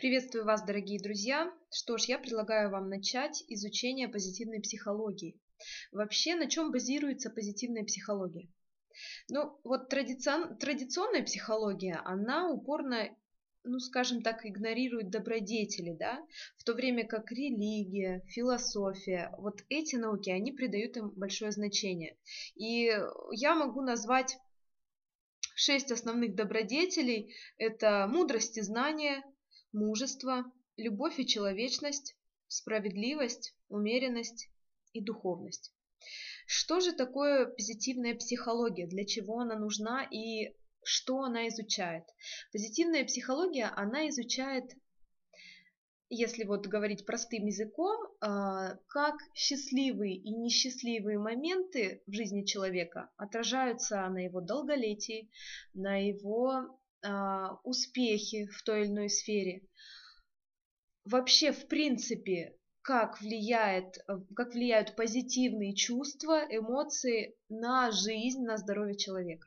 Приветствую вас, дорогие друзья! Что ж, я предлагаю вам начать изучение позитивной психологии. Вообще, на чем базируется позитивная психология? Ну, вот традицион, традиционная психология, она упорно, ну, скажем так, игнорирует добродетели, да, в то время как религия, философия, вот эти науки, они придают им большое значение. И я могу назвать шесть основных добродетелей. Это мудрость и знание, мужество, любовь и человечность, справедливость, умеренность и духовность. Что же такое позитивная психология, для чего она нужна и что она изучает? Позитивная психология, она изучает, если вот говорить простым языком, а, как счастливые и несчастливые моменты в жизни человека отражаются на его долголетии, на его успехи в той или иной сфере. Вообще, в принципе, как, влияет, как влияют позитивные чувства, эмоции на жизнь, на здоровье человека.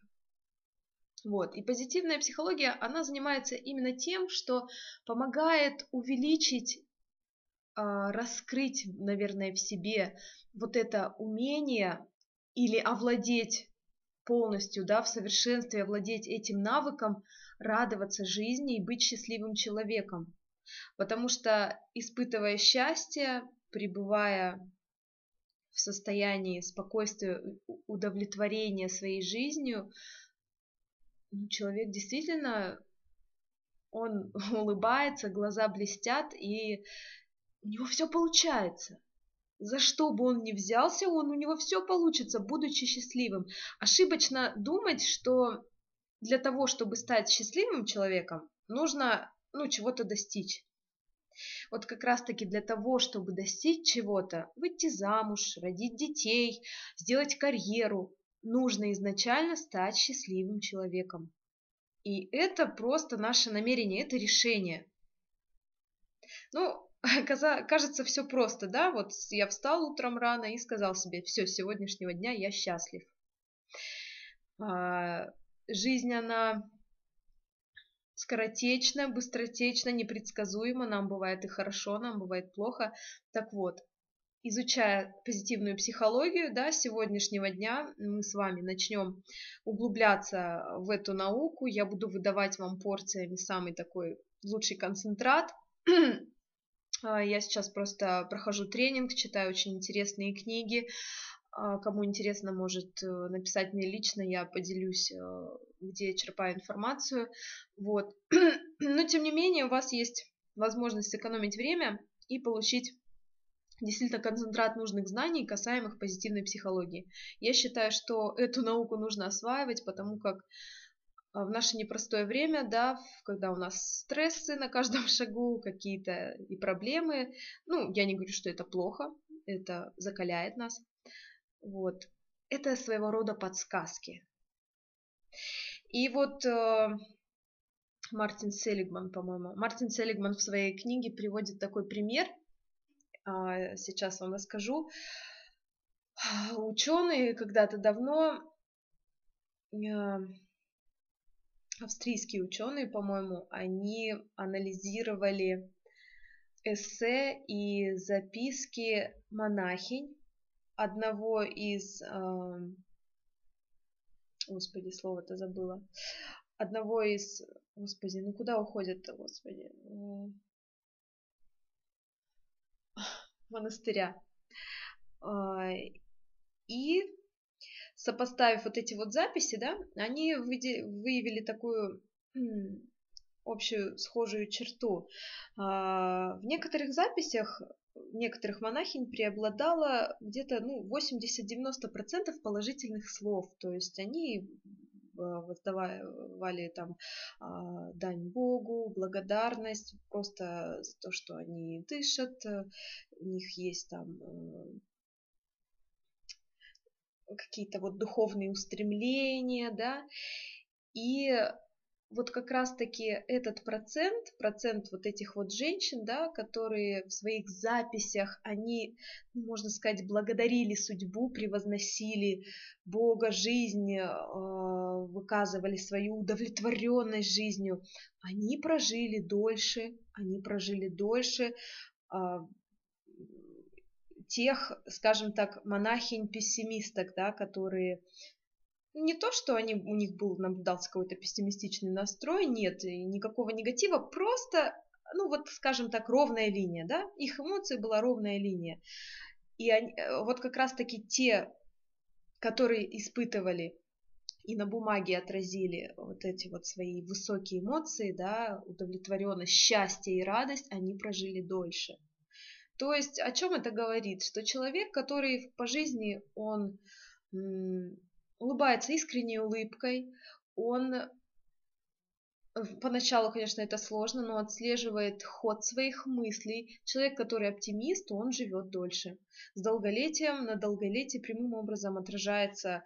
Вот. И позитивная психология, она занимается именно тем, что помогает увеличить, а, раскрыть, наверное, в себе вот это умение или овладеть полностью, да, в совершенстве овладеть этим навыком, радоваться жизни и быть счастливым человеком. Потому что, испытывая счастье, пребывая в состоянии спокойствия, удовлетворения своей жизнью, ну, человек действительно, он улыбается, глаза блестят, и у него все получается. За что бы он ни взялся, он, у него все получится, будучи счастливым. Ошибочно думать, что для того, чтобы стать счастливым человеком, нужно ну, чего-то достичь. Вот как раз-таки для того, чтобы достичь чего-то, выйти замуж, родить детей, сделать карьеру, нужно изначально стать счастливым человеком. И это просто наше намерение, это решение. Ну, кажется, все просто, да? Вот я встал утром рано и сказал себе, все, с сегодняшнего дня я счастлив. А, жизнь, она скоротечна, быстротечна, непредсказуема. Нам бывает и хорошо, нам бывает плохо. Так вот, изучая позитивную психологию, да, сегодняшнего дня мы с вами начнем углубляться в эту науку. Я буду выдавать вам порциями самый такой лучший концентрат. А, я сейчас просто прохожу тренинг, читаю очень интересные книги. А, кому интересно, может э, написать мне лично, я поделюсь, э, где я черпаю информацию. Вот. Но, тем не менее, у вас есть возможность сэкономить время и получить действительно концентрат нужных знаний, касаемых позитивной психологии. Я считаю, что эту науку нужно осваивать, потому как в наше непростое время, да, когда у нас стрессы на каждом шагу, какие-то и проблемы, ну, я не говорю, что это плохо, это закаляет нас, вот, это своего рода подсказки. И вот э, Мартин Селигман, по-моему, Мартин Селигман в своей книге приводит такой пример, э, сейчас вам расскажу. Ученые когда-то давно э, австрийские ученые, по-моему, они анализировали эссе и записки монахинь одного из... Э, господи, слово-то забыла. Одного из... Господи, ну куда уходят-то, господи? Монастыря. А, и сопоставив вот эти вот записи, да, они выявили такую общую схожую черту. А, в некоторых записях некоторых монахинь преобладало где-то ну, 80-90% положительных слов. То есть они а, воздавали там а, дань Богу, благодарность просто то, что они дышат, у них есть там какие-то вот духовные устремления, да, и вот как раз-таки этот процент, процент вот этих вот женщин, да, которые в своих записях, они, ну, можно сказать, благодарили судьбу, превозносили Бога, жизнь, э, выказывали свою удовлетворенность жизнью, они прожили дольше, они прожили дольше а, тех, скажем так, монахинь-пессимисток, да, которые не то, что они, у них был, наблюдался какой-то пессимистичный настрой, нет, никакого негатива, просто, ну вот, скажем так, ровная линия, да, их эмоции была ровная линия. И они, э, вот как раз-таки те, которые испытывали и на бумаге отразили вот эти вот свои высокие эмоции, да, удовлетворенность, счастье и радость, они прожили дольше. То есть о чем это говорит? Что человек, который по жизни, он улыбается искренней улыбкой, он э, Поначалу, конечно, это сложно, но отслеживает ход своих мыслей. Человек, который оптимист, он живет дольше. С долголетием, на долголетие прямым образом отражается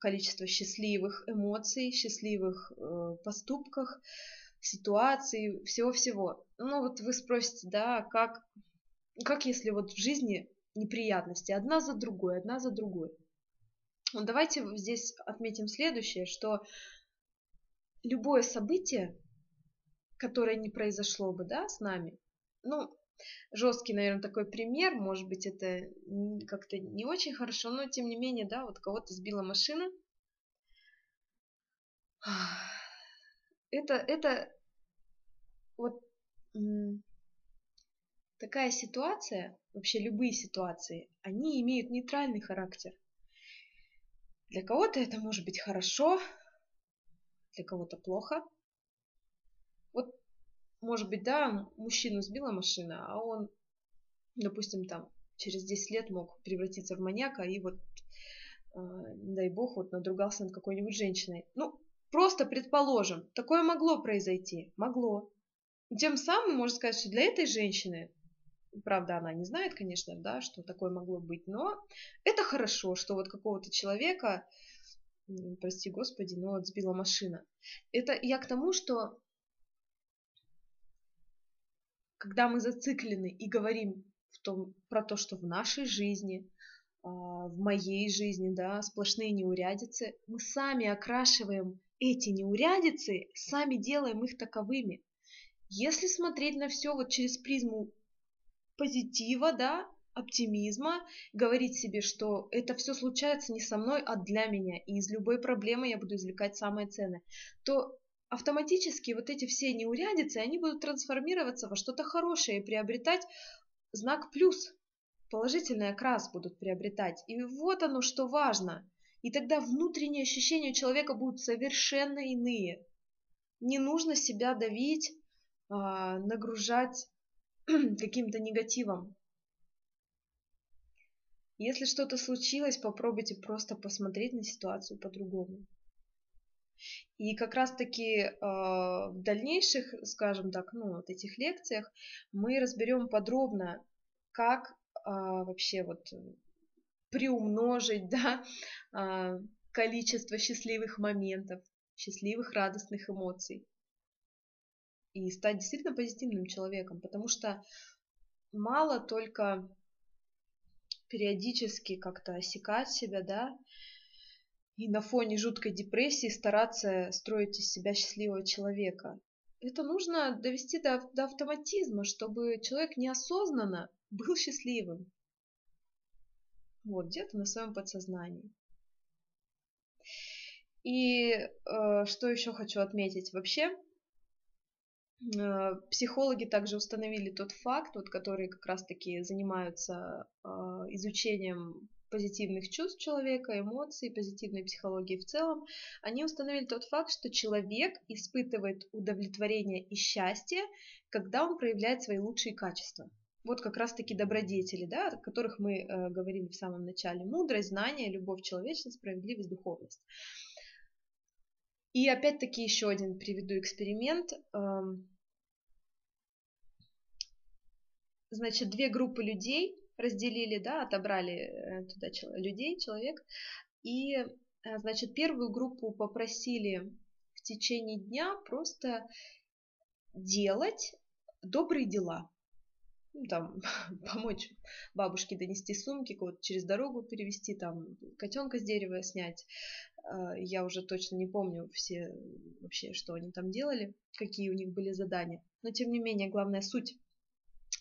количество счастливых эмоций, счастливых э, поступках, ситуаций, всего-всего. Ну вот вы спросите, да, как, как если вот в жизни неприятности одна за другой, одна за другой. Ну, давайте здесь отметим следующее, что любое событие, которое не произошло бы, да, с нами, ну, жесткий, наверное, такой пример, может быть, это как-то не очень хорошо, но тем не менее, да, вот кого-то сбила машина. Это, это вот такая ситуация, вообще любые ситуации, они имеют нейтральный характер. Для кого-то это может быть хорошо, для кого-то плохо. Вот, может быть, да, мужчину сбила машина, а он, допустим, там через 10 лет мог превратиться в маньяка и вот, э, дай бог, вот надругался над какой-нибудь женщиной. Ну, просто предположим, такое могло произойти, могло. Тем самым можно сказать, что для этой женщины Правда, она не знает, конечно, да, что такое могло быть, но это хорошо, что вот какого-то человека, прости господи, но вот сбила машина. Это я к тому, что когда мы зациклены и говорим в том, про то, что в нашей жизни, а, в моей жизни, да, сплошные неурядицы, мы сами окрашиваем эти неурядицы, сами делаем их таковыми. Если смотреть на все вот через призму позитива, да, оптимизма, говорить себе, что это все случается не со мной, а для меня, и из любой проблемы я буду извлекать самое ценное, то автоматически вот эти все неурядицы, они будут трансформироваться во что-то хорошее и приобретать знак плюс, положительный окрас будут приобретать. И вот оно, что важно. И тогда внутренние ощущения у человека будут совершенно иные. Не нужно себя давить, а, нагружать каким-то негативом. Если что-то случилось, попробуйте просто посмотреть на ситуацию по-другому. И как раз-таки э, в дальнейших, скажем так, ну, вот этих лекциях мы разберем подробно, как э, вообще вот приумножить да, э, количество счастливых моментов, счастливых радостных эмоций и стать действительно позитивным человеком, потому что мало только периодически как-то осекать себя, да, и на фоне жуткой депрессии стараться строить из себя счастливого человека. Это нужно довести до, до автоматизма, чтобы человек неосознанно был счастливым. Вот, где-то на своем подсознании. И э, что еще хочу отметить? Вообще, психологи также установили тот факт, вот, которые как раз-таки занимаются э, изучением позитивных чувств человека, эмоций, позитивной психологии в целом, они установили тот факт, что человек испытывает удовлетворение и счастье, когда он проявляет свои лучшие качества. Вот как раз-таки добродетели, да, о которых мы э, говорили в самом начале. Мудрость, знание, любовь, человечность, справедливость, духовность. И опять-таки еще один приведу эксперимент. Эм, значит, две группы людей разделили, да, отобрали э, туда людей, человек, и, э, значит, первую группу попросили в течение дня просто делать добрые дела. Ну, там, помочь бабушке донести сумки, кого-то через дорогу перевести, там, котенка с дерева снять. А, я уже точно не помню все вообще, что они там делали, какие у них были задания. Но, тем не менее, главная суть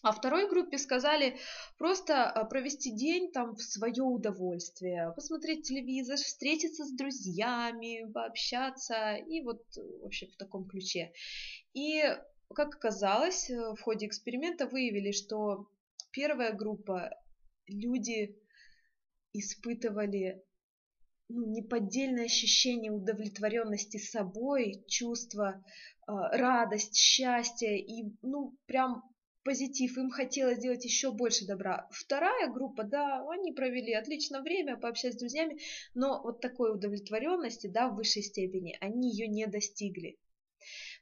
а второй группе сказали просто а, провести день там в свое удовольствие, посмотреть телевизор, встретиться с друзьями, пообщаться и вот вообще в таком ключе. И как оказалось, э, в ходе эксперимента выявили, что первая группа люди испытывали ну, неподдельное ощущение удовлетворенности собой, чувство, э, радость, счастье и ну прям позитив, им хотелось сделать еще больше добра. Вторая группа, да, они провели отлично время, пообщались с друзьями, но вот такой удовлетворенности, да, в высшей степени, они ее не достигли.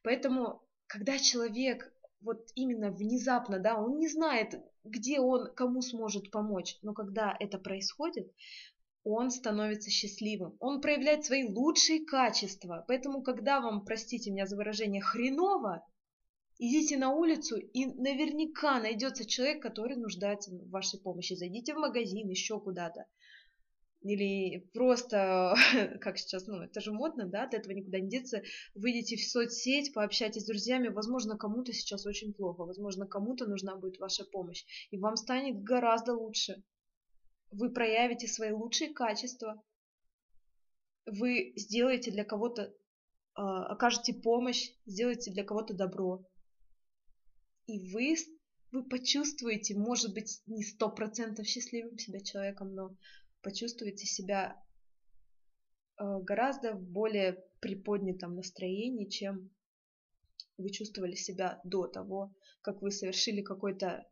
Поэтому, когда человек вот именно внезапно, да, он не знает, где он кому сможет помочь, но когда это происходит, он становится счастливым, он проявляет свои лучшие качества. Поэтому, когда вам, простите меня за выражение, хреново, Идите на улицу, и наверняка найдется человек, который нуждается в вашей помощи. Зайдите в магазин, еще куда-то. Или просто, как сейчас, ну, это же модно, да, от этого никуда не деться. Выйдите в соцсеть, пообщайтесь с друзьями. Возможно, кому-то сейчас очень плохо. Возможно, кому-то нужна будет ваша помощь. И вам станет гораздо лучше. Вы проявите свои лучшие качества. Вы сделаете для кого-то, а, окажете помощь, сделаете для кого-то добро и вы, вы почувствуете, может быть, не сто процентов счастливым себя человеком, но почувствуете себя э, гораздо более приподнятом настроении, чем вы чувствовали себя до того, как вы совершили какой-то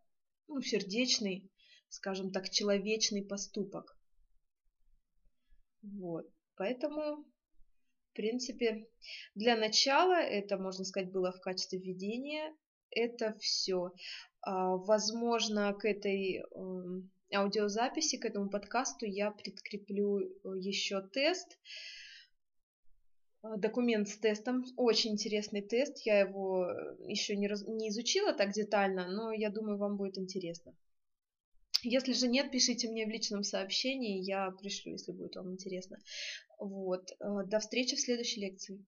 ну, сердечный, скажем так, человечный поступок. Вот. Поэтому, в принципе, для начала это, можно сказать, было в качестве введения это все. А, возможно, к этой эм, аудиозаписи, к этому подкасту я прикреплю э, еще тест, а, документ с тестом, очень интересный тест, я его э, еще не, раз, не изучила так детально, но я думаю, вам будет интересно. Если же нет, пишите мне в личном сообщении, я пришлю, если будет вам интересно. Вот. Э, до встречи в следующей лекции.